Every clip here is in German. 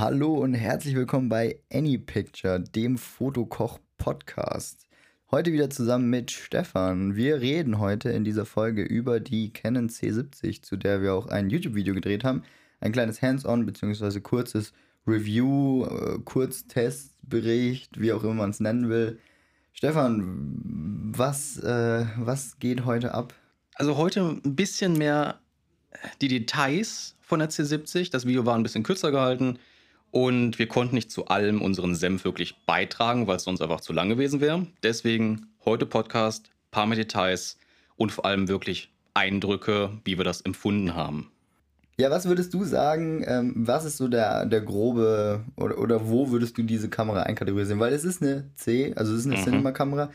Hallo und herzlich willkommen bei AnyPicture, dem Fotokoch-Podcast. Heute wieder zusammen mit Stefan. Wir reden heute in dieser Folge über die Canon C70, zu der wir auch ein YouTube-Video gedreht haben. Ein kleines Hands-on bzw. kurzes Review, äh, Kurztestbericht, wie auch immer man es nennen will. Stefan, was, äh, was geht heute ab? Also heute ein bisschen mehr die Details von der C70. Das Video war ein bisschen kürzer gehalten und wir konnten nicht zu allem unseren Senf wirklich beitragen, weil es sonst einfach zu lang gewesen wäre. Deswegen heute Podcast, paar mehr Details und vor allem wirklich Eindrücke, wie wir das empfunden haben. Ja, was würdest du sagen, ähm, was ist so der, der grobe oder, oder wo würdest du diese Kamera einkategorisieren? Weil es ist eine C, also es ist eine mhm. Cinema-Kamera,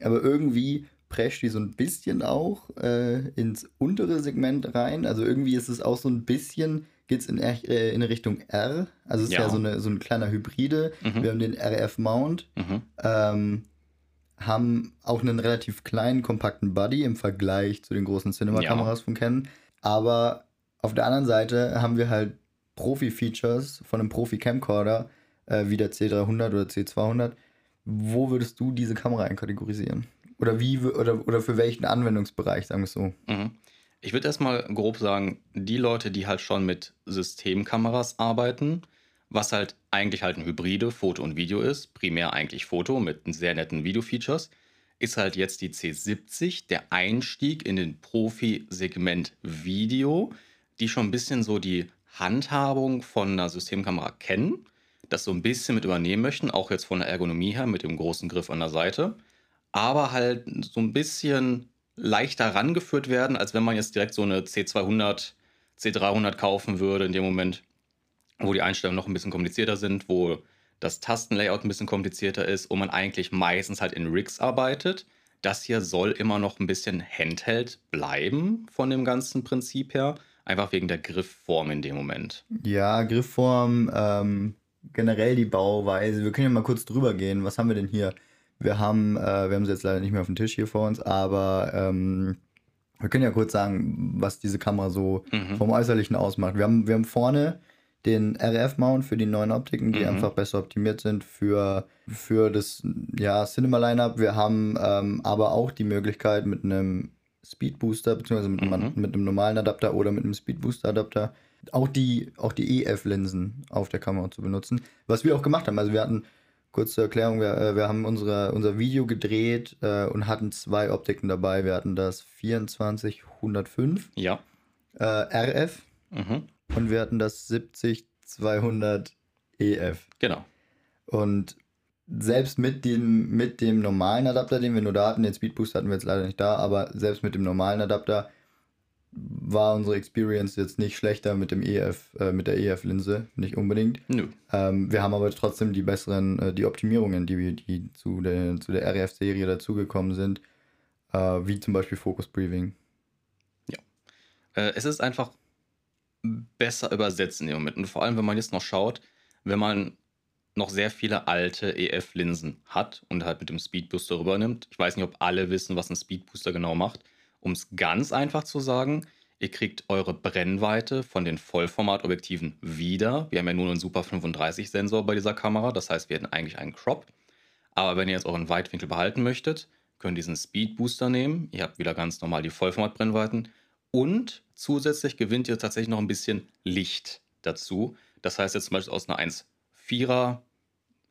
aber irgendwie prescht die so ein bisschen auch äh, ins untere Segment rein. Also irgendwie ist es auch so ein bisschen geht es in, äh, in Richtung R. Also es ist ja, ja so, eine, so ein kleiner Hybride. Mhm. Wir haben den RF-Mount. Mhm. Ähm, haben auch einen relativ kleinen, kompakten Body im Vergleich zu den großen Cinema-Kameras ja. von Canon. Aber auf der anderen Seite haben wir halt Profi-Features von einem Profi-Camcorder, äh, wie der C300 oder C200. Wo würdest du diese Kamera einkategorisieren? Oder wie oder, oder für welchen Anwendungsbereich, sagen wir es so? Mhm. Ich würde erstmal grob sagen, die Leute, die halt schon mit Systemkameras arbeiten, was halt eigentlich halt ein Hybride Foto und Video ist, primär eigentlich Foto mit sehr netten Video-Features, ist halt jetzt die C70 der Einstieg in den Profi-Segment Video, die schon ein bisschen so die Handhabung von einer Systemkamera kennen, das so ein bisschen mit übernehmen möchten, auch jetzt von der Ergonomie her mit dem großen Griff an der Seite, aber halt so ein bisschen leichter rangeführt werden, als wenn man jetzt direkt so eine C200, C300 kaufen würde in dem Moment, wo die Einstellungen noch ein bisschen komplizierter sind, wo das Tastenlayout ein bisschen komplizierter ist und man eigentlich meistens halt in Rigs arbeitet. Das hier soll immer noch ein bisschen Handheld bleiben von dem ganzen Prinzip her, einfach wegen der Griffform in dem Moment. Ja, Griffform, ähm, generell die Bauweise. Wir können ja mal kurz drüber gehen. Was haben wir denn hier? Wir haben, äh, wir haben sie jetzt leider nicht mehr auf dem Tisch hier vor uns, aber ähm, wir können ja kurz sagen, was diese Kamera so mhm. vom Äußerlichen ausmacht. Wir haben, wir haben vorne den RF-Mount für die neuen Optiken, die mhm. einfach besser optimiert sind für, für das ja, Cinema-Line-Up. Wir haben ähm, aber auch die Möglichkeit mit einem Speed Booster, beziehungsweise mit, mhm. einem, mit einem normalen Adapter oder mit einem Speed Booster Adapter, auch die, auch die EF-Linsen auf der Kamera zu benutzen. Was wir auch gemacht haben. Also wir hatten Kurz zur Erklärung, wir, äh, wir haben unsere, unser Video gedreht äh, und hatten zwei Optiken dabei. Wir hatten das 24105 ja. äh, RF mhm. und wir hatten das 70200 EF. Genau. Und selbst mit dem, mit dem normalen Adapter, den wir nur da hatten, den Speedboost hatten wir jetzt leider nicht da, aber selbst mit dem normalen Adapter war unsere Experience jetzt nicht schlechter mit dem EF, äh, mit der EF-Linse, nicht unbedingt. Nö. Ähm, wir haben aber trotzdem die besseren, äh, die Optimierungen, die, die zu der, zu der RF-Serie dazugekommen sind, äh, wie zum Beispiel Focus Breathing. Ja. Äh, es ist einfach besser übersetzt in dem Moment. Und vor allem, wenn man jetzt noch schaut, wenn man noch sehr viele alte EF-Linsen hat und halt mit dem Speedbooster rübernimmt. Ich weiß nicht, ob alle wissen, was ein Speedbooster genau macht. Um es ganz einfach zu sagen, ihr kriegt eure Brennweite von den Vollformatobjektiven wieder. Wir haben ja nur einen Super 35 Sensor bei dieser Kamera, das heißt, wir hätten eigentlich einen Crop. Aber wenn ihr jetzt euren Weitwinkel behalten möchtet, könnt ihr diesen Speed Booster nehmen. Ihr habt wieder ganz normal die Vollformat-Brennweiten und zusätzlich gewinnt ihr tatsächlich noch ein bisschen Licht dazu. Das heißt jetzt zum Beispiel aus einer 1,4er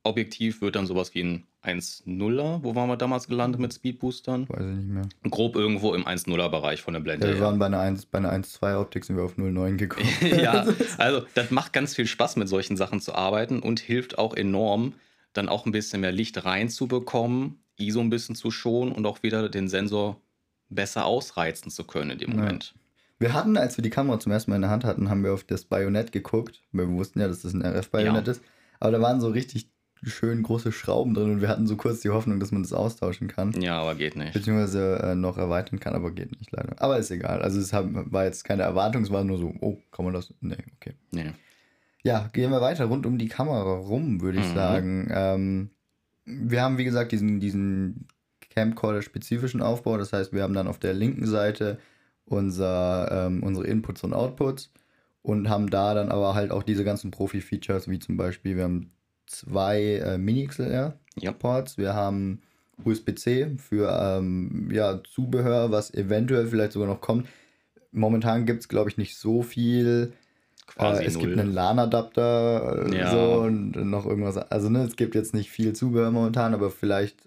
Objektiv wird dann sowas wie ein 1.0er, wo waren wir damals gelandet mit Speedboostern? Weiß ich nicht mehr. Grob irgendwo im 1.0er Bereich von der Blende. Ja, wir waren bei einer 1, bei einer 1.2 Optik sind wir auf 0.9 gekommen. ja, also das macht ganz viel Spaß mit solchen Sachen zu arbeiten und hilft auch enorm, dann auch ein bisschen mehr Licht reinzubekommen, ISO ein bisschen zu schonen und auch wieder den Sensor besser ausreizen zu können in dem Moment. Ja. Wir hatten, als wir die Kamera zum ersten Mal in der Hand hatten, haben wir auf das Bajonett geguckt, wir wussten ja, dass das ein RF-Bajonett ja. ist. Aber da waren so richtig schön große Schrauben drin und wir hatten so kurz die Hoffnung, dass man das austauschen kann. Ja, aber geht nicht. Beziehungsweise äh, noch erweitern kann, aber geht nicht leider. Aber ist egal. Also es war jetzt keine Erwartung, es war nur so, oh, kann man das? Nee, okay. Nee. Ja, gehen wir weiter rund um die Kamera rum, würde ich mhm. sagen. Ähm, wir haben, wie gesagt, diesen, diesen Camcorder-spezifischen Aufbau. Das heißt, wir haben dann auf der linken Seite unser, ähm, unsere Inputs und Outputs und haben da dann aber halt auch diese ganzen Profi-Features, wie zum Beispiel, wir haben zwei äh, Mini-XLR-Ports, ja. wir haben USB-C für ähm, ja, Zubehör, was eventuell vielleicht sogar noch kommt. Momentan gibt es, glaube ich, nicht so viel. Quasi äh, es null. gibt einen LAN-Adapter äh, ja. so und noch irgendwas. Also ne, es gibt jetzt nicht viel Zubehör momentan, aber vielleicht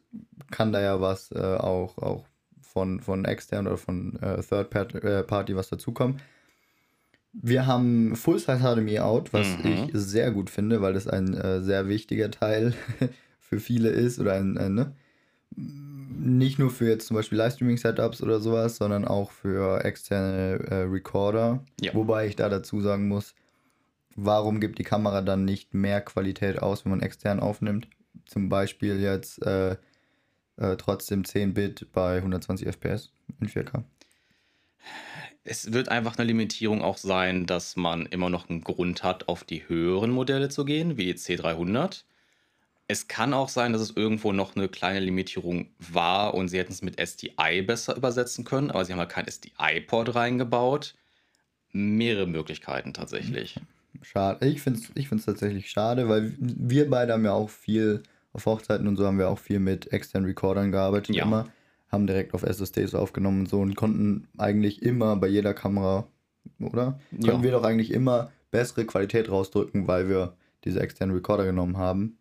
kann da ja was äh, auch, auch von, von extern oder von äh, Third äh, Party was dazukommen. Wir haben Full-Size HDMI Out, was mhm. ich sehr gut finde, weil das ein äh, sehr wichtiger Teil für viele ist oder ein, ein ne? nicht nur für jetzt zum Beispiel Livestreaming-Setups oder sowas, sondern auch für externe äh, Recorder. Ja. Wobei ich da dazu sagen muss, warum gibt die Kamera dann nicht mehr Qualität aus, wenn man extern aufnimmt? Zum Beispiel jetzt äh, äh, trotzdem 10 Bit bei 120 FPS in 4K. Es wird einfach eine Limitierung auch sein, dass man immer noch einen Grund hat, auf die höheren Modelle zu gehen, wie C300. Es kann auch sein, dass es irgendwo noch eine kleine Limitierung war und sie hätten es mit SDI besser übersetzen können, aber sie haben halt kein SDI-Port reingebaut. Mehrere Möglichkeiten tatsächlich. Schade. Ich finde es ich find's tatsächlich schade, weil wir beide haben ja auch viel, auf Hochzeiten und so haben wir auch viel mit externen Recordern gearbeitet. Ja. Immer haben direkt auf SSDs aufgenommen und so und konnten eigentlich immer bei jeder Kamera, oder? Ja. Konnten wir doch eigentlich immer bessere Qualität rausdrücken, weil wir diese externen Recorder genommen haben.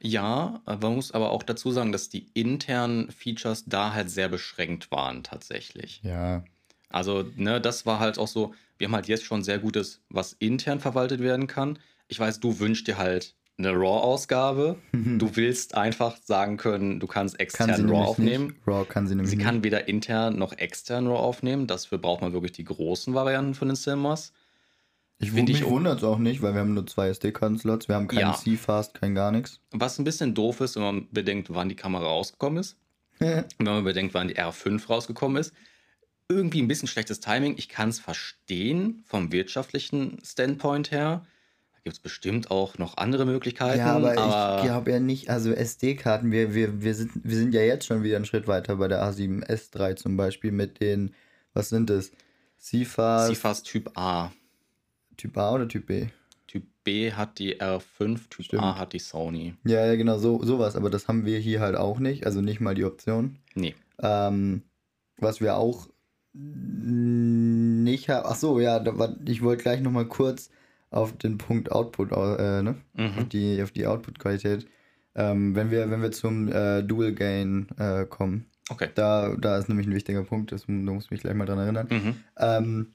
Ja, man muss aber auch dazu sagen, dass die internen Features da halt sehr beschränkt waren tatsächlich. Ja. Also, ne, das war halt auch so, wir haben halt jetzt schon sehr gutes, was intern verwaltet werden kann. Ich weiß, du wünschst dir halt eine RAW-Ausgabe. Du willst einfach sagen können, du kannst extern kann RAW aufnehmen. Nicht. RAW kann sie nämlich Sie kann weder intern noch extern RAW aufnehmen. Dafür braucht man wirklich die großen Varianten von den Cinemas. Ich Find mich wundert es auch nicht, weil wir haben nur zwei SD-Karten-Slots, wir haben keinen ja. C-Fast, kein gar nichts. Was ein bisschen doof ist, wenn man bedenkt, wann die Kamera rausgekommen ist. wenn man bedenkt, wann die R5 rausgekommen ist. Irgendwie ein bisschen schlechtes Timing. Ich kann es verstehen vom wirtschaftlichen Standpoint her. Gibt es bestimmt auch noch andere Möglichkeiten. Ja, aber, aber ich glaube ja nicht, also SD-Karten, wir, wir, wir, sind, wir sind ja jetzt schon wieder einen Schritt weiter bei der A7S3 zum Beispiel mit den, was sind das? CFast. CFast Typ A. Typ A oder Typ B? Typ B hat die R5, Typ Stimmt. A hat die Sony. Ja, ja, genau, so, sowas. Aber das haben wir hier halt auch nicht. Also nicht mal die Option. Nee. Ähm, was wir auch nicht haben. Ach so, ja, ich wollte gleich nochmal kurz auf den Punkt Output, äh, ne? Mhm. Auf die, auf die Output-Qualität. Ähm, wenn, wir, wenn wir zum äh, Dual Gain äh, kommen. Okay. Da, da ist nämlich ein wichtiger Punkt, das, da muss ich mich gleich mal dran erinnern. Mhm. Ähm,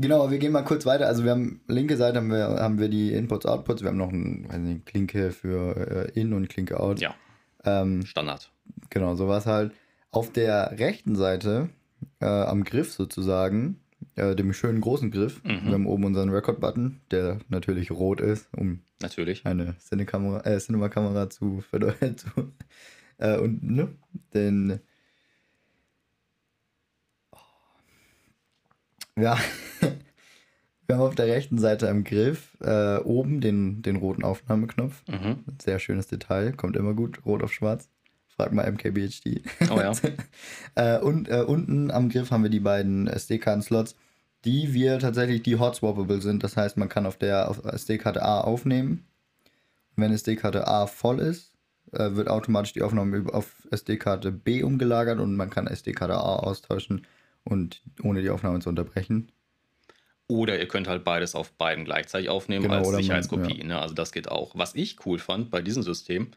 Genau, wir gehen mal kurz weiter. Also wir haben linke Seite haben wir, haben wir die Inputs, Outputs. Wir haben noch eine Klinke für äh, In und Klinke Out. Ja. Ähm, Standard. Genau, sowas halt. Auf der rechten Seite, äh, am Griff sozusagen, äh, dem schönen großen Griff, mhm. wir haben oben unseren Record-Button, der natürlich rot ist, um natürlich. eine Cinekamera, äh, Cinema-Kamera zu verdeutlichen. äh, und ne, den Ja, wir haben auf der rechten Seite am Griff äh, oben den, den roten Aufnahmeknopf. Mhm. Sehr schönes Detail, kommt immer gut, rot auf schwarz. Frag mal MKBHD. Oh ja. äh, und äh, unten am Griff haben wir die beiden SD-Karten-Slots, die wir tatsächlich, die hot-swappable sind. Das heißt, man kann auf der SD-Karte A aufnehmen. Wenn SD-Karte A voll ist, äh, wird automatisch die Aufnahme auf SD-Karte B umgelagert und man kann SD-Karte A austauschen und ohne die Aufnahme zu unterbrechen. Oder ihr könnt halt beides auf beiden gleichzeitig aufnehmen genau, als Sicherheitskopie. Man, ja. ne? Also das geht auch. Was ich cool fand bei diesem System,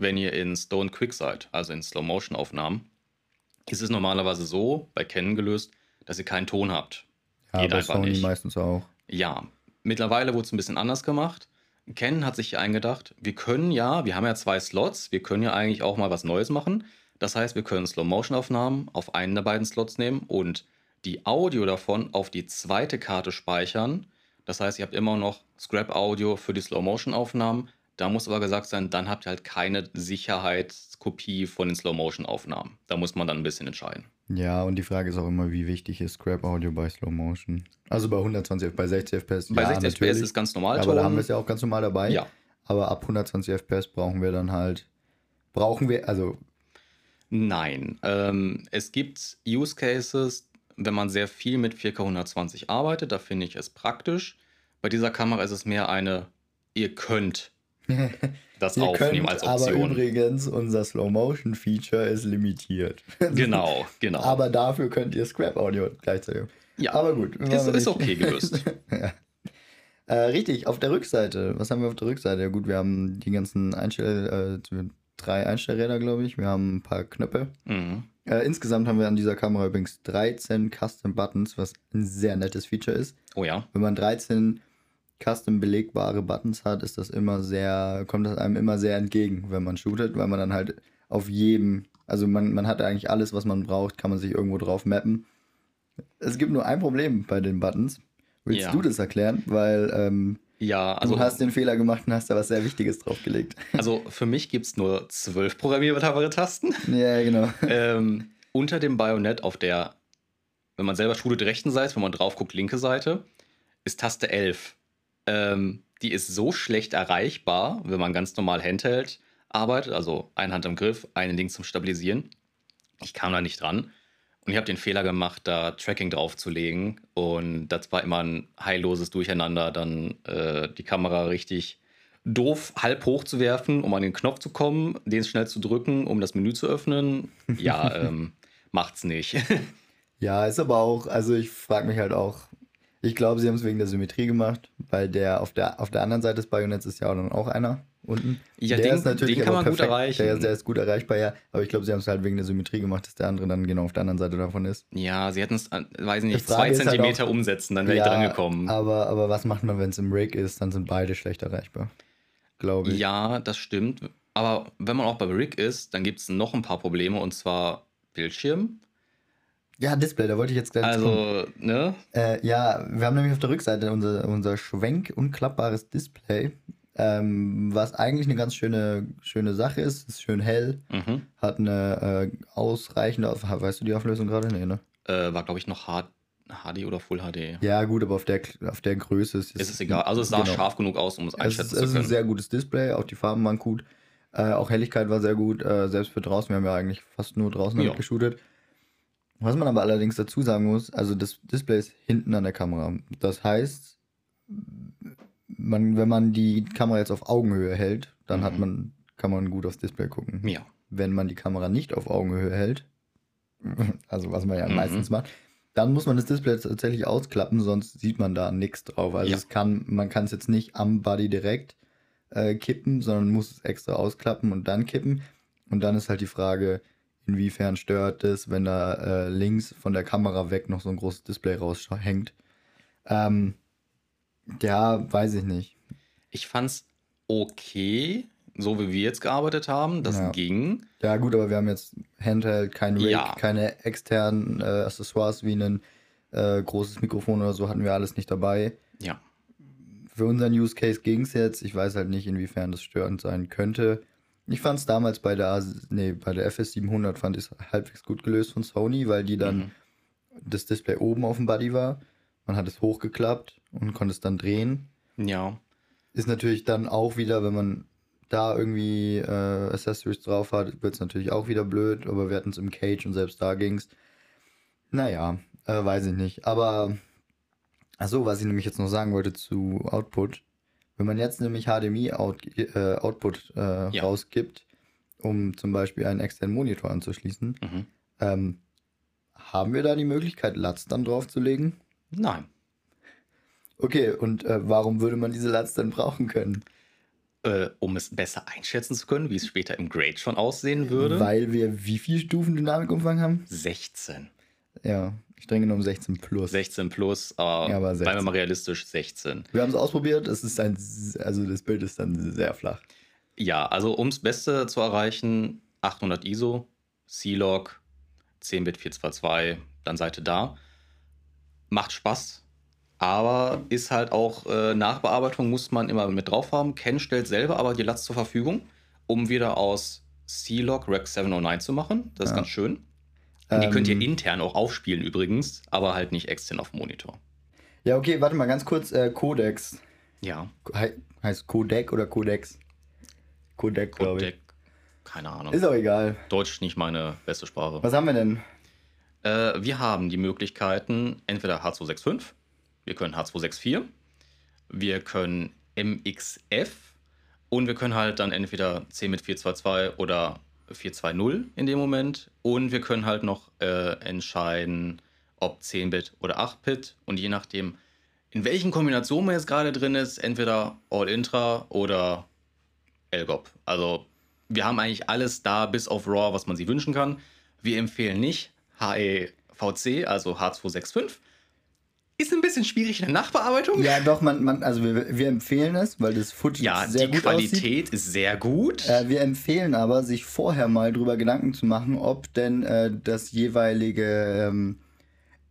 wenn ihr in Stone Quick seid, also in Slow-Motion-Aufnahmen, ist es normalerweise so, bei Canon gelöst, dass ihr keinen Ton habt. Ja, geht bei einfach Sony nicht. meistens auch. Ja, mittlerweile wurde es ein bisschen anders gemacht. Canon hat sich hier eingedacht, wir können ja, wir haben ja zwei Slots, wir können ja eigentlich auch mal was Neues machen. Das heißt, wir können Slow-Motion-Aufnahmen auf einen der beiden Slots nehmen und die Audio davon auf die zweite Karte speichern. Das heißt, ihr habt immer noch Scrap-Audio für die Slow-Motion-Aufnahmen. Da muss aber gesagt sein, dann habt ihr halt keine Sicherheitskopie von den Slow-Motion-Aufnahmen. Da muss man dann ein bisschen entscheiden. Ja, und die Frage ist auch immer, wie wichtig ist Scrap-Audio bei Slow-Motion? Also bei 120, bei 60 FPS. Bei ja, 60 FPS ist ganz normal. Aber da haben wir es ja auch ganz normal dabei. Ja. Aber ab 120 FPS brauchen wir dann halt, brauchen wir, also Nein. Ähm, es gibt Use Cases, wenn man sehr viel mit 4K 120 arbeitet, da finde ich es praktisch. Bei dieser Kamera ist es mehr eine, ihr könnt das Ihr aufnehmen könnt, als aber Option. übrigens, unser Slow-Motion-Feature ist limitiert. Genau, genau. Aber dafür könnt ihr Scrap-Audio gleichzeitig. ja, Aber gut. ist, ist okay gelöst. Äh, richtig, auf der Rückseite. Was haben wir auf der Rückseite? Ja gut, wir haben die ganzen Einstell... Äh, drei Einstellräder, glaube ich. Wir haben ein paar Knöpfe. mhm. Äh, insgesamt haben wir an dieser Kamera übrigens 13 Custom Buttons, was ein sehr nettes Feature ist. Oh ja. Wenn man 13 custom belegbare Buttons hat, ist das immer sehr, kommt das einem immer sehr entgegen, wenn man shootet, weil man dann halt auf jedem, also man, man hat eigentlich alles, was man braucht, kann man sich irgendwo drauf mappen. Es gibt nur ein Problem bei den Buttons. Willst Ja. du das erklären? Weil ähm, Ja, also, du hast den Fehler gemacht und hast da was sehr Wichtiges draufgelegt. also für mich gibt es nur zwölf programmierbare Tasten. ja, genau. ähm, unter dem Bajonett auf der, wenn man selber shootet, rechten Seite, wenn man drauf guckt, linke Seite, ist Taste 11. Ähm, die ist so schlecht erreichbar, wenn man ganz normal Handheld arbeitet, also eine Hand am Griff, eine links zum Stabilisieren. Ich kam da nicht dran. Und ich habe den Fehler gemacht, da Tracking draufzulegen. Und das war immer ein heilloses Durcheinander, dann äh, die Kamera richtig doof halb hoch zu werfen, um an den Knopf zu kommen, den schnell zu drücken, um das Menü zu öffnen. Ja, ähm, macht's nicht. Ja, ist aber auch, also ich frage mich halt auch, ich glaube, sie haben es wegen der Symmetrie gemacht, weil der auf der auf der anderen Seite des Bajonetts ist ja dann auch einer unten. Ja, der den- ist natürlich den kann man gut erreichen. Der, der ist gut erreichbar, ja. Aber ich glaube, sie haben es halt wegen der Symmetrie gemacht, dass der andere dann genau auf der anderen Seite davon ist. ja, sie hätten es, äh, weiß nicht, zwei halt Zentimeter auch- umsetzen, dann wäre ja, ich dran gekommen. Aber, aber was macht man, wenn es im Rig ist? Dann sind beide schlecht erreichbar. Glaube ich. Ja, das stimmt. Aber wenn man auch bei Rig ist, dann gibt es noch ein paar Probleme und zwar Bildschirm. Ja, Display, da wollte ich jetzt gleich kommen. Also, ne? Äh, ja, wir haben nämlich auf der Rückseite unser, unser schwenk- und klappbares Display, ähm, was eigentlich eine ganz schöne, schöne Sache ist. Ist schön hell, Mhm. hat eine äh, ausreichende, weißt du die Auflösung gerade? Nee, ne? Äh, war, glaube ich, noch H HD oder Full HD. Ja, gut, aber auf der, auf der Größe ist Ist es egal. Also es sah genau. scharf genug aus, um es Es ist, einschätzen es ist zu ein können. sehr gutes Display, auch die Farben waren gut. Äh, auch Helligkeit war sehr gut, äh, selbst für draußen. Wir haben ja eigentlich fast nur draußen Ja. geshootet. Was man aber allerdings dazu sagen muss, also das Display ist hinten an der Kamera. Das heißt, man, wenn man die Kamera jetzt auf Augenhöhe hält, dann hat Mhm. man, kann man gut aufs Display gucken. Ja. Wenn man die Kamera nicht auf Augenhöhe hält, also was man ja Mhm. meistens macht, dann muss man das Display tatsächlich ausklappen, sonst sieht man da nichts drauf. Also Ja. es kann, man kann es jetzt nicht am Body direkt äh, kippen, sondern muss es extra ausklappen und dann kippen. Und dann ist halt die Frage, inwiefern stört es, wenn da äh, links von der Kamera weg noch so ein großes Display raushängt. Ähm, ja, weiß ich nicht. Ich fand's okay, so wie wir jetzt gearbeitet haben. Das Ja. ging. Ja, gut, aber wir haben jetzt Handheld, kein Rig, Ja. keine externen äh, Accessoires wie ein äh, großes Mikrofon oder so hatten wir alles nicht dabei. Ja. Für unseren Use Case ging es jetzt. Ich weiß halt nicht, inwiefern das störend sein könnte. Ich fand es damals bei der, nee, bei der FS700 fand ich es halbwegs gut gelöst von Sony, weil die dann Mhm. das Display oben auf dem Buddy war. Man hat es hochgeklappt und konnte es dann drehen. Ja. Ist natürlich dann auch wieder, wenn man da irgendwie äh, Accessories drauf hat, wird es natürlich auch wieder blöd, aber wir hatten es im Cage und selbst da ging's. Naja, äh, weiß ich nicht. Aber, achso, was ich nämlich jetzt noch sagen wollte zu Output. Wenn man jetzt nämlich HDMI-Output äh, Output, äh, Ja. rausgibt, um zum Beispiel einen externen Monitor anzuschließen, Mhm. ähm, haben wir da die Möglichkeit, LUTs dann draufzulegen? Nein. Okay, und äh, warum würde man diese LUTs dann brauchen können? Äh, um es besser einschätzen zu können, wie es später im Grade schon aussehen würde. Weil wir wie viel Stufen Dynamikumfang haben? 16. Ja, streng genommen 16 plus. 16 plus, aber, Ja, aber bleiben wir 16. mal realistisch, 16. Wir haben es ausprobiert, es ist ein, also das Bild ist dann sehr flach. Ja, also ums Beste zu erreichen, 800 ISO, C-Log, 10-Bit 422, dann Seite da. Macht Spaß, aber ist halt auch äh, Nachbearbeitung muss man immer mit drauf haben. Ken stellt selber aber die LUTs zur Verfügung, um wieder aus C-Log Rec 709 zu machen. Das ist Ja. ganz schön. Und die könnt ihr Ähm, intern auch aufspielen übrigens, aber halt nicht extern auf dem Monitor. Ja, okay, warte mal ganz kurz. Äh, Codex. Ja, He heißt Codec oder Codex? Codec, glaube ich. Codec, keine Ahnung. Ist auch egal. Deutsch nicht meine beste Sprache. Was haben wir denn? Äh, wir haben die Möglichkeiten, entweder H265, wir können H264, wir können MXF und wir können halt dann entweder C mit 422 oder 420 in dem Moment. Und wir können halt noch äh, entscheiden, ob 10-Bit oder 8-Bit. Und je nachdem, in welchen Kombinationen man jetzt gerade drin ist, entweder All-Intra oder LGOP. Also wir haben eigentlich alles da, bis auf RAW, was man sich wünschen kann. Wir empfehlen nicht HEVC, also H265. Ist ein bisschen schwierig in der Nachbearbeitung. Ja, doch, man, man, also wir, wir empfehlen es, weil das Footage Ja, sehr die gut Qualität aussieht. ist sehr gut. Äh, wir empfehlen aber, sich vorher mal drüber Gedanken zu machen, ob denn äh, das jeweilige ähm,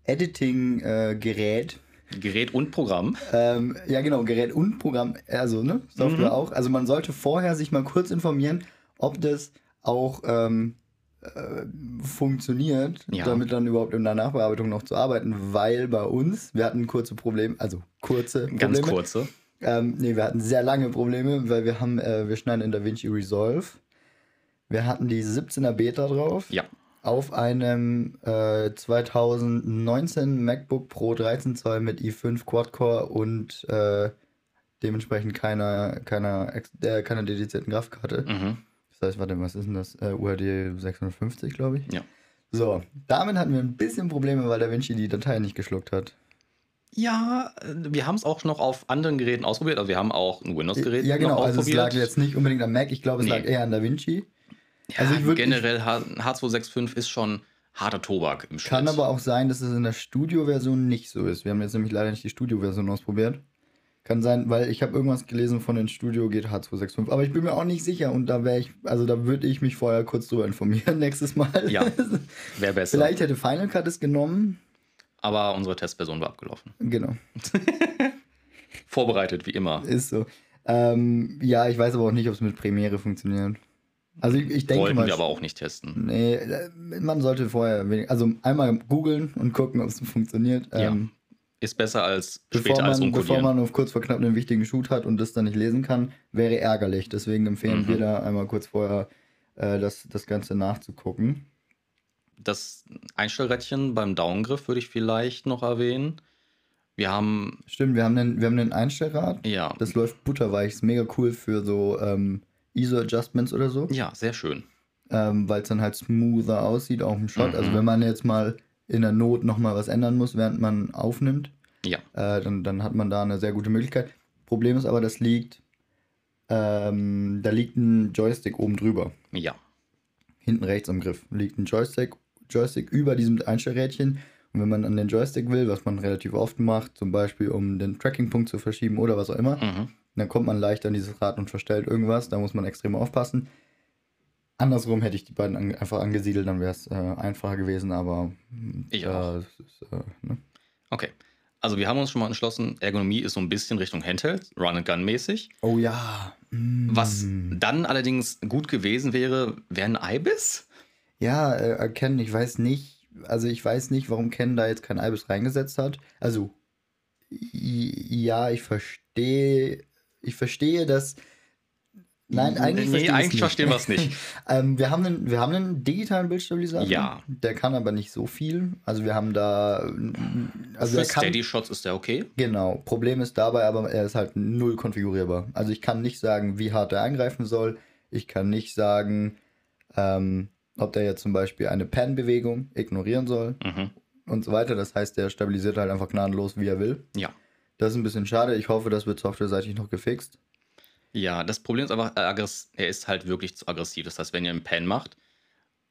Editing-Gerät, Gerät und Programm. ähm, ja genau, Gerät und Programm, also ne, Software Mhm. auch. Also man sollte vorher sich mal kurz informieren, ob das auch ähm, äh, funktioniert, Ja. damit dann überhaupt in der Nachbearbeitung noch zu arbeiten, weil bei uns, wir hatten kurze Probleme, also kurze Probleme. Ganz kurze. Ähm, nee, wir hatten sehr lange Probleme, weil wir haben, äh, wir schneiden in DaVinci Resolve. Wir hatten die 17er Beta drauf. Ja. Auf einem äh, 2019 MacBook Pro 13 Zoll mit i5 Quad-Core und äh, dementsprechend keiner, keiner, äh, keiner dedizierten Grafikkarte. Mhm. Das heißt, warte, was ist denn das? Äh, UHD 650, glaube ich. Ja. So, damit hatten wir ein bisschen Probleme, weil DaVinci die Datei nicht geschluckt hat. Ja, äh, wir haben es auch noch auf anderen Geräten ausprobiert. Also wir haben auch ein Windows-Gerät Ja, genau. noch Also es lag jetzt nicht unbedingt am Mac, ich glaube, es Nee. lag eher an DaVinci. ja, also ich würd- generell H H265 ist schon harter Tobak im Schnitt. Kann aber auch sein, dass es in der Studio-Version nicht so ist. Wir haben jetzt nämlich leider nicht die Studio-Version ausprobiert. Kann sein, weil ich habe irgendwas gelesen von den Studio geht H265, aber ich bin mir auch nicht sicher und da wäre ich, also da würde ich mich vorher kurz drüber informieren nächstes Mal. Ja. Wäre besser. Vielleicht hätte Final Cut es genommen. Aber unsere Testversion war abgelaufen. Genau, Vorbereitet, wie immer. ist so. Ähm, ja, ich weiß aber auch nicht, ob es mit Premiere funktioniert. Also ich, ich denke Wollten mal. wir aber auch nicht testen. Nee, äh, man sollte vorher, wenig, also einmal googeln und gucken, ob es funktioniert. Ja. Ähm, Ist besser als bevor später als man, bevor man auf kurz vor knapp einen wichtigen Shoot hat und das dann nicht lesen kann, wäre ärgerlich. Deswegen empfehlen Mhm. wir da einmal kurz vorher äh, das, das Ganze nachzugucken. Das Einstellrädchen beim Downgriff würde ich vielleicht noch erwähnen. Wir haben, Stimmt, wir haben den, wir haben den Einstellrad. ja, Das läuft butterweich. Ist mega cool für so ähm, ISO-Adjustments oder so. ja, sehr schön. Ähm, Weil es dann halt smoother aussieht, auch im Shot. Mhm. Also wenn man jetzt mal in der Not nochmal was ändern muss, während man aufnimmt, Ja, äh, dann, dann hat man da eine sehr gute Möglichkeit. Problem ist aber, das liegt, ähm, da liegt ein Joystick oben drüber. ja, Hinten rechts am Griff liegt ein Joystick, Joystick über diesem Einstellrädchen. Und wenn man an den Joystick will, was man relativ oft macht, zum Beispiel um den Trackingpunkt zu verschieben oder was auch immer, mhm. dann kommt man leicht an dieses Rad und verstellt irgendwas. Da muss man extrem aufpassen. Andersrum hätte ich die beiden an, einfach angesiedelt, dann wäre es äh, einfacher gewesen, aber mm, Ich ja, auch. ist, äh, ne? Okay. Also wir haben uns schon mal entschlossen, Ergonomie ist so ein bisschen Richtung Handheld, Run-and-Gun-mäßig. Oh ja. Mm. Was dann allerdings gut gewesen wäre, wäre ein Ibis. Ja, äh, Ken, ich weiß nicht, also ich weiß nicht, warum Ken da jetzt kein Ibis reingesetzt hat. Also, ja, ich verstehe, ich verstehe, dass. Nein, eigentlich nee, eigentlich nicht. verstehen wir es nicht. ähm, wir, haben einen, wir haben einen digitalen Bildstabilisator. Ja. Der kann aber nicht so viel. Also wir haben da. Also Für kann, Steady Shots ist der okay. Genau. Problem ist dabei, aber er ist halt null konfigurierbar. Also ich kann nicht sagen, wie hart er eingreifen soll. Ich kann nicht sagen, ähm, ob der jetzt zum Beispiel eine Pan-Bewegung ignorieren soll Mhm. und so weiter. Das heißt, der stabilisiert halt einfach gnadenlos, wie er will. Ja. Das ist ein bisschen schade. Ich hoffe, das wird softwareseitig noch gefixt. Ja, das Problem ist einfach, er aggress- er ist halt wirklich zu aggressiv. Das heißt, wenn ihr einen Pen macht,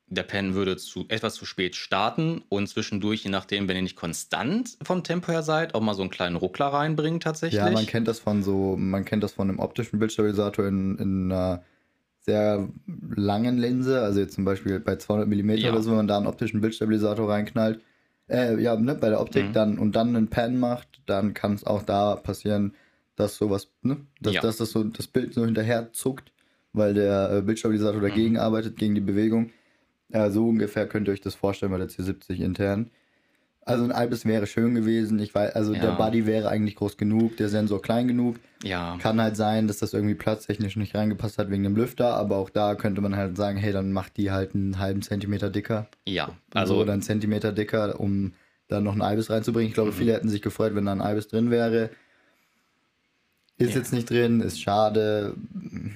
der Pen würde zu, etwas zu spät starten und zwischendurch, je nachdem, wenn ihr nicht konstant vom Tempo her seid, auch mal so einen kleinen Ruckler reinbringt tatsächlich. Ja, man kennt das von so, man kennt das von einem optischen Bildstabilisator in, in einer sehr langen Linse, also jetzt zum Beispiel bei 200 mm Ja. oder so, wenn man da einen optischen Bildstabilisator reinknallt, äh, ja, ne, bei der Optik Mhm. dann und dann einen Pan macht, dann kann es auch da passieren, dass sowas, ne, dass, Ja. dass das so das Bild so hinterher zuckt, weil der äh, Bildstabilisator dagegen Mhm. arbeitet, gegen die Bewegung. Äh, so ungefähr könnt ihr euch das vorstellen bei der C70 intern. Also ein Ibis wäre schön gewesen. Ich weiß, also Ja. der Buddy wäre eigentlich groß genug, der Sensor klein genug. Ja, Kann halt sein, dass das irgendwie platztechnisch nicht reingepasst hat wegen dem Lüfter, aber auch da könnte man halt sagen, hey, dann macht die halt einen halben Zentimeter dicker. ja. Also Also oder einen Zentimeter dicker, um da noch ein Ibis reinzubringen. Ich glaube, Mhm. viele hätten sich gefreut, wenn da ein Ibis drin wäre. Ist Ja. jetzt nicht drin, ist schade.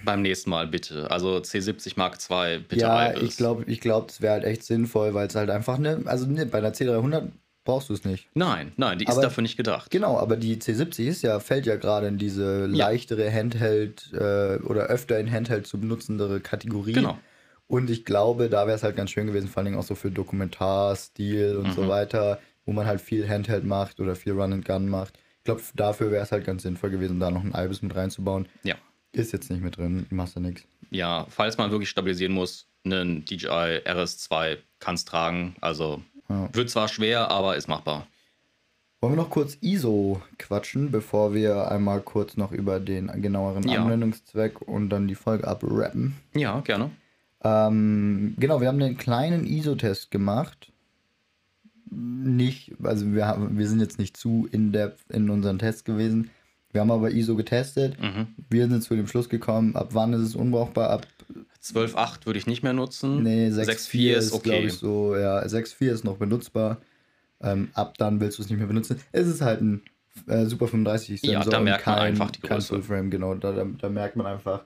beim nächsten Mal bitte. Also C70 Mark II, bitte ja, Ibis. ich glaube, ich glaub, das wäre halt echt sinnvoll, weil es halt einfach ne, also ne, bei der C300 brauchst du es nicht. Nein, nein, die ist Aber- dafür nicht gedacht. Genau, aber die C70 ist ja, fällt ja gerade in diese Ja. leichtere Handheld äh, oder öfter in Handheld zu benutzendere Kategorie. Genau. Und ich glaube, da wäre es halt ganz schön gewesen, vor allen Dingen auch so für Dokumentar, Stil und so Mhm. weiter, wo man halt viel Handheld macht oder viel Run and Gun macht. Ich glaube, dafür wäre es halt ganz sinnvoll gewesen, da noch ein Ibis mit reinzubauen. Ja. Ist jetzt nicht mit drin, machst du nichts. Ja, falls man wirklich stabilisieren muss, einen DJI RS2 kann es tragen. Also Ja. wird zwar schwer, aber ist machbar. Wollen wir noch kurz ISO quatschen, bevor wir einmal kurz noch über den genaueren Ja. Anwendungszweck und dann die Folge abrappen? Ja, gerne. Ähm, genau, wir haben einen kleinen ISO-Test gemacht. Nicht, also wir, haben, wir sind jetzt nicht zu in der in unseren Tests gewesen. Wir haben aber ISO getestet. Mhm. Wir sind zu dem Schluss gekommen, ab wann ist es unbrauchbar? Ab 12.8 würde ich nicht mehr nutzen. nee, 6.4 6.4 ist, ist glaube okay. ich, so, ja, 6.4 ist noch benutzbar. Ähm, ab dann willst du es nicht mehr benutzen. Es ist halt ein äh, Super 35 Sensor Ja, da merkt man kein, einfach die kein Größe. Full-Frame, genau. Da, da, da merkt man einfach,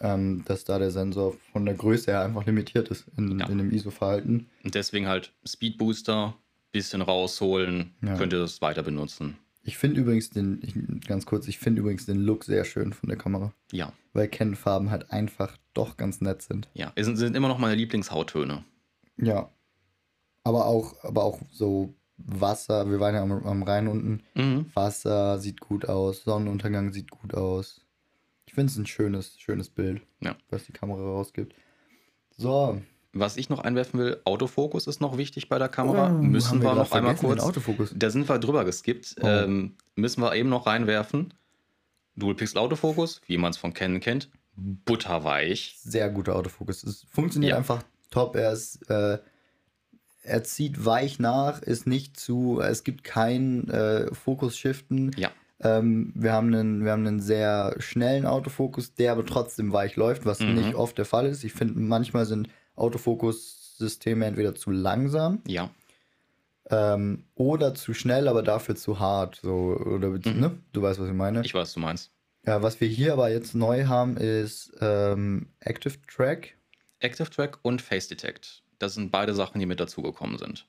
ähm, dass da der Sensor von der Größe her einfach limitiert ist in, Ja. in dem ISO-Verhalten. Und deswegen halt Speed Booster, bisschen rausholen, Ja. könnt ihr das weiter benutzen. Ich finde übrigens den, ich, ganz kurz, ich finde übrigens den Look sehr schön von der Kamera, Ja, weil Canon-Farben halt einfach doch ganz nett sind. ja. Es sind, sind immer noch meine Lieblingshauttöne. Ja. Aber auch, aber auch so Wasser, wir waren ja am, am Rhein unten. Mhm. Wasser sieht gut aus, Sonnenuntergang sieht gut aus. Ich finde es ein schönes, schönes Bild, Ja. was die Kamera rausgibt. So, Was ich noch einwerfen will, Autofokus ist noch wichtig bei der Kamera. Oh, müssen wir, grad noch einmal kurz. Autofokus. Da sind wir drüber geskippt. Oh. Ähm, müssen wir eben noch reinwerfen. Dual Pixel Autofokus, wie man es von Canon kennt, butterweich. Sehr guter Autofokus. Es funktioniert Ja. einfach top. Er ist, äh, er zieht weich nach, ist nicht zu, es gibt kein äh, Fokus-Shiften. Ja, Ähm, wir, haben einen, wir haben einen sehr schnellen Autofokus, der aber trotzdem weich läuft, was Mhm. nicht oft der Fall ist. Ich finde, manchmal sind Autofokus-Systeme entweder zu langsam ja, ähm, oder zu schnell, aber dafür zu hart. So, oder, ne? Du weißt, was ich meine. Mhm. ich weiß, was du meinst. ja, was wir hier aber jetzt neu haben, ist ähm, Active Track. Active Track und Face Detect. Das sind beide Sachen, die mit dazugekommen sind.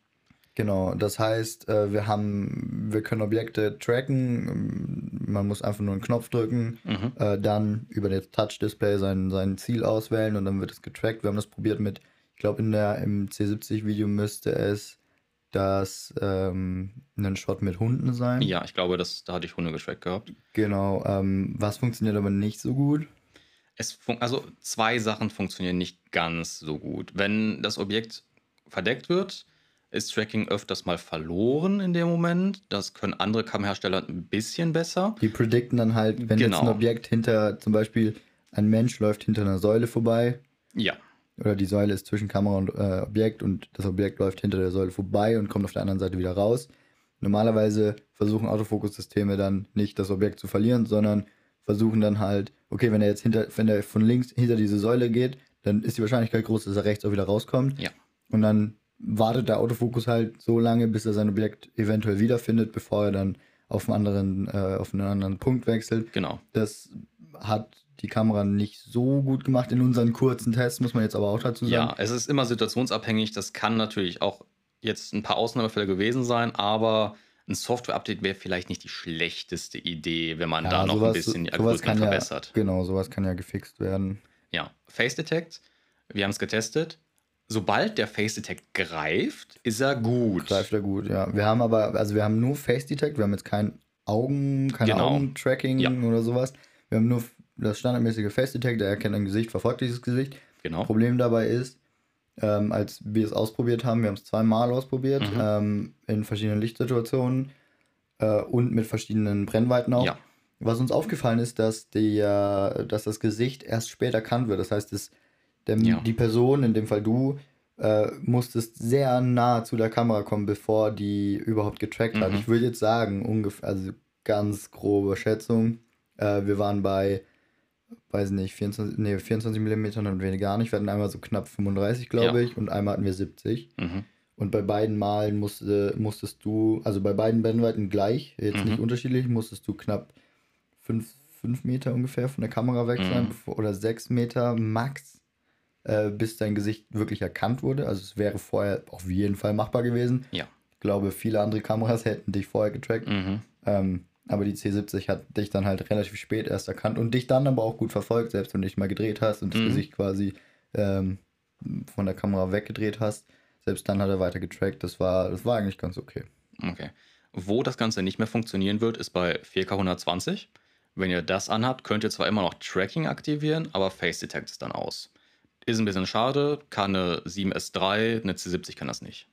Genau, das heißt, äh, wir haben, wir können Objekte tracken, ähm, man muss einfach nur einen Knopf drücken, Mhm. äh, dann über das Touch-Display sein, sein Ziel auswählen und dann wird es getrackt. Wir haben das probiert mit, ich glaube, in der im C70-Video müsste es das ähm, ein Shot mit Hunden sein. Ja, ich glaube, das, da hatte ich Hunde getrackt gehabt. Genau, ähm, was funktioniert aber nicht so gut. Es also zwei Sachen funktionieren nicht ganz so gut. Wenn das Objekt verdeckt wird, ist Tracking öfters mal verloren in dem Moment. Das können andere Kamerahersteller ein bisschen besser. Die predikten dann halt, wenn jetzt ein Genau. Objekt hinter, zum Beispiel ein Mensch läuft hinter einer Säule vorbei, Ja, oder die Säule ist zwischen Kamera und äh, Objekt und das Objekt läuft hinter der Säule vorbei und kommt auf der anderen Seite wieder raus. Normalerweise versuchen Autofokussysteme dann nicht das Objekt zu verlieren, sondern versuchen dann halt, okay, wenn er jetzt hinter, wenn er von links hinter diese Säule geht, dann ist die Wahrscheinlichkeit groß, dass er rechts auch wieder rauskommt. Ja. Und dann wartet der Autofokus halt so lange, bis er sein Objekt eventuell wiederfindet, bevor er dann auf einen anderen, äh, auf einen anderen Punkt wechselt. genau. Das hat die Kamera nicht so gut gemacht in unseren kurzen Tests, muss man jetzt aber auch dazu sagen. Ja, es ist immer situationsabhängig. Das kann natürlich auch jetzt ein paar Ausnahmefälle gewesen sein, aber ein Software-Update wäre vielleicht nicht die schlechteste Idee, wenn man Ja, da noch sowas- ein bisschen die Algorithmen kann ja- verbessert. Genau, sowas kann ja gefixt werden. Ja, Face Detect, wir haben es getestet. Sobald der Face Detect greift, ist er gut. Greift er gut, ja. Wir haben aber, also wir haben nur Face Detect, wir haben jetzt kein Augen, kein Genau. Augentracking Ja. oder sowas. Wir haben nur das standardmäßige Face Detect, der erkennt ein Gesicht, verfolgt dieses Gesicht. Genau. Problem dabei ist, ähm, als wir es ausprobiert haben, wir haben es zweimal ausprobiert, Mhm. ähm, in verschiedenen Lichtsituationen äh, und mit verschiedenen Brennweiten auch. Ja. Was uns aufgefallen ist, dass, die, äh, dass das Gesicht erst später erkannt wird. Das heißt, es, der, Ja. die Person, in dem Fall du, äh, musstest sehr nah zu der Kamera kommen, bevor die überhaupt getrackt hat. Mhm. Ich würde jetzt sagen, ungefähr, also ganz grobe Schätzung, äh, wir waren bei, weiß nicht, 24, nee, 24 mm und weniger gar nicht. Wir hatten einmal so knapp 35, glaube Ja. ich, und einmal hatten wir 70. Mhm. Und bei beiden Malen musste, musstest du, also bei beiden Brennweiten gleich, jetzt Mhm. nicht unterschiedlich, musstest du knapp 5 Meter ungefähr von der Kamera weg sein Mhm. oder 6 Meter max, äh, bis dein Gesicht wirklich erkannt wurde. Also es wäre vorher auf jeden Fall machbar gewesen. Ja. Ich glaube, viele andere Kameras hätten dich vorher getrackt. Mhm. Ähm, aber die C70 hat dich dann halt relativ spät erst erkannt und dich dann aber auch gut verfolgt, selbst wenn du dich mal gedreht hast und das Mhm. Gesicht quasi ähm, von der Kamera weggedreht hast. Selbst dann hat er weiter getrackt. Das war, das war eigentlich ganz okay. Okay. Wo das Ganze nicht mehr funktionieren wird, ist bei 4K 120. Wenn ihr das anhabt, könnt ihr zwar immer noch Tracking aktivieren, aber Face Detect ist dann aus. Ist ein bisschen schade, kann eine 7S3, eine C70 kann das nicht.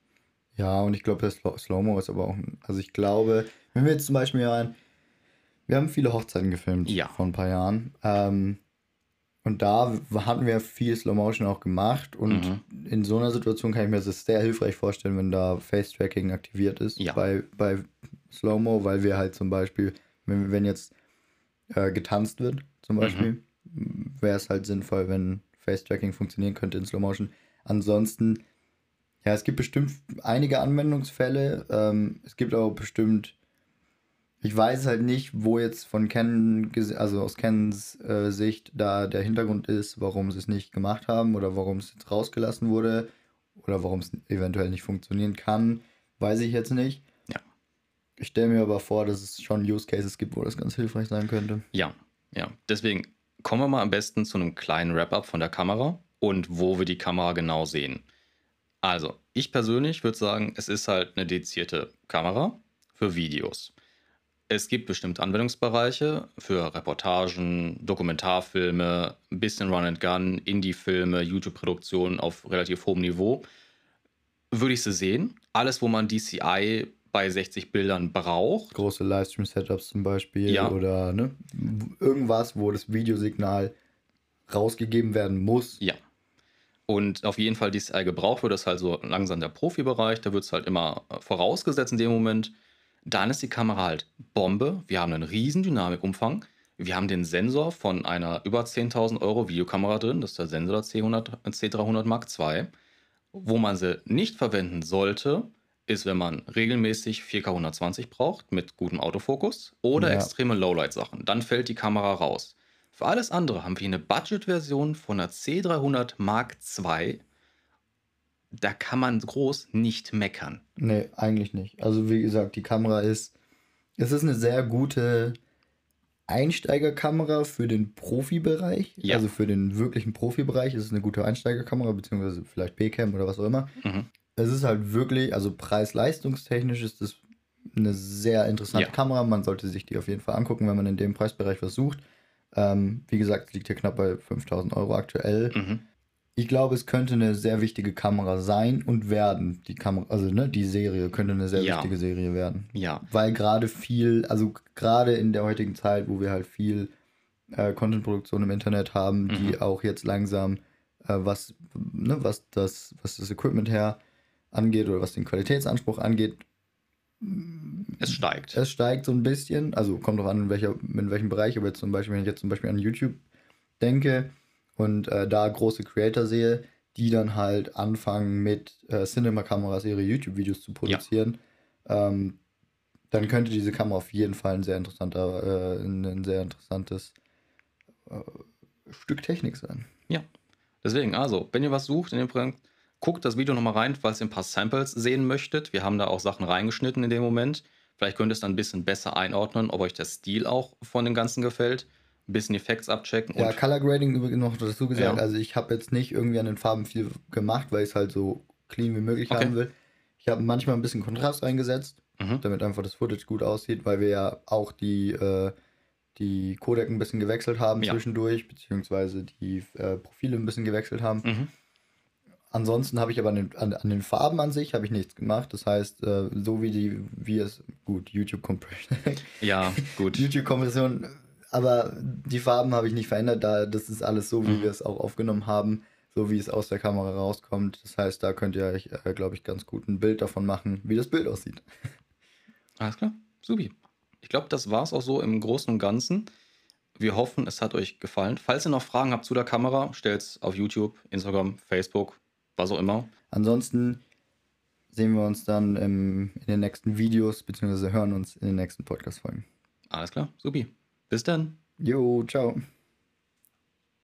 Ja, und ich glaube, Slow- Slow-Mo ist aber auch. ein- Also ich glaube, wenn wir jetzt zum Beispiel ein. Wir haben viele Hochzeiten gefilmt Ja. vor ein paar Jahren. Ähm, und da hatten wir viel Slow-Motion auch gemacht. Und Mhm. in so einer Situation kann ich mir das sehr hilfreich vorstellen, wenn da Face-Tracking aktiviert ist Ja. bei, bei Slow-Mo, weil wir halt zum Beispiel, wenn, wenn jetzt äh, getanzt wird, zum Mhm. Beispiel, wäre es halt sinnvoll, wenn Face-Tracking funktionieren könnte in Slow-Motion. Ansonsten, ja, es gibt bestimmt einige Anwendungsfälle. Ähm, es gibt aber bestimmt, ich weiß halt nicht, wo jetzt von ges- also aus Canons äh, Sicht, da der Hintergrund ist, warum sie es nicht gemacht haben oder warum es jetzt rausgelassen wurde oder warum es eventuell nicht funktionieren kann, weiß ich jetzt nicht. Ja. Ich stelle mir aber vor, dass es schon Use Cases gibt, wo das ganz hilfreich sein könnte. Ja, ja. Deswegen kommen wir mal am besten zu einem kleinen Wrap-up von der Kamera und wo wir die Kamera genau sehen. Also, ich persönlich würde sagen, es ist halt eine dedizierte Kamera für Videos. Es gibt bestimmte Anwendungsbereiche für Reportagen, Dokumentarfilme, ein bisschen Run and Gun, Indie-Filme, YouTube-Produktionen auf relativ hohem Niveau. Würde ich sie sehen. Alles, wo man DCI bei 60 Bildern braucht, Große Livestream-Setups zum Beispiel Ja. oder ne, irgendwas, wo das Videosignal rausgegeben werden muss. Ja. Und auf jeden Fall DCI gebraucht wird, ist halt so langsam der Profibereich. Da wird es halt immer äh, vorausgesetzt in dem Moment. Dann ist die Kamera halt Bombe. Wir haben einen riesen Dynamikumfang. Wir haben den Sensor von einer über 10.000 Euro Videokamera drin. Das ist der Sensor der C100, C300 Mark II. Wo man sie nicht verwenden sollte, ist, wenn man regelmäßig 4K 120 braucht mit gutem Autofokus oder Ja. extreme Lowlight-Sachen. Dann fällt die Kamera raus. Für alles andere haben wir eine Budget-Version von der C300 Mark II. Da kann man groß nicht meckern. Nee, eigentlich nicht. Also wie gesagt, die Kamera ist, es ist eine sehr gute Einsteigerkamera für den Profibereich. Ja. Also für den wirklichen Profibereich ist es eine gute Einsteigerkamera, beziehungsweise vielleicht B-Cam oder was auch immer. Mhm. Es ist halt wirklich, also preis-leistungstechnisch ist es eine sehr interessante Ja. Kamera. Man sollte sich die auf jeden Fall angucken, wenn man in dem Preisbereich was sucht. Ähm, wie gesagt, es liegt hier knapp bei 5000 Euro aktuell. Mhm. Ich glaube, es könnte eine sehr wichtige Kamera sein und werden. Die Kamera, also ne, die Serie könnte eine sehr Ja. wichtige Serie werden. Ja, Weil gerade viel, also gerade in der heutigen Zeit, wo wir halt viel äh, Contentproduktion im Internet haben, die Mhm. auch jetzt langsam, äh, was, ne, was, das, was das Equipment her angeht oder was den Qualitätsanspruch angeht, es steigt. es steigt so ein bisschen, also kommt drauf an, in, welcher, in welchem Bereich, aber jetzt zum Beispiel, wenn ich jetzt zum Beispiel an YouTube denke und äh, da große Creator sehe, die dann halt anfangen mit äh, Cinema-Kameras ihre YouTube-Videos zu produzieren, ähm, dann könnte diese Kamera auf jeden Fall ein sehr interessanter, äh, ein, sehr interessantes äh, Stück Technik sein. Deswegen, also, wenn ihr was sucht in dem Projekt, guckt das Video nochmal rein, falls ihr ein paar Samples sehen möchtet. Wir haben da auch Sachen reingeschnitten in dem Moment. Vielleicht könnt ihr es dann ein bisschen besser einordnen, ob euch der Stil auch von dem Ganzen gefällt. Ein bisschen Effekts abchecken. Ja, Color Grading übrigens noch dazu gesagt. Ja. Also ich habe jetzt nicht irgendwie an den Farben viel gemacht, weil ich es halt so clean wie möglich Okay. haben will. Ich habe manchmal ein bisschen Kontrast reingesetzt, Mhm. damit einfach das Footage gut aussieht, weil wir ja auch die, äh, die Codec ein bisschen gewechselt haben Ja. zwischendurch, beziehungsweise die äh, Profile ein bisschen gewechselt haben. Mhm. Ansonsten habe ich aber an den, an, an den Farben an sich habe ich nichts gemacht. Das heißt, äh, so wie die, wie es, gut, YouTube Compression, Ja, gut. YouTube Kompression, aber die Farben habe ich nicht verändert, da das ist alles so, wie Mhm. wir es auch aufgenommen haben. so wie es aus der Kamera rauskommt. Das heißt, da könnt ihr euch, äh, glaube ich, ganz gut ein Bild davon machen, wie das Bild aussieht. Alles klar, subi. Ich glaube, das war es auch so im Großen und Ganzen. Wir hoffen, es hat euch gefallen. Falls ihr noch Fragen habt zu der Kamera, stellt es auf YouTube, Instagram, Facebook, was auch immer. Ansonsten sehen wir uns dann im, in den nächsten Videos, beziehungsweise hören uns in den nächsten Podcast-Folgen. Alles klar, supi. Bis dann. Jo, ciao.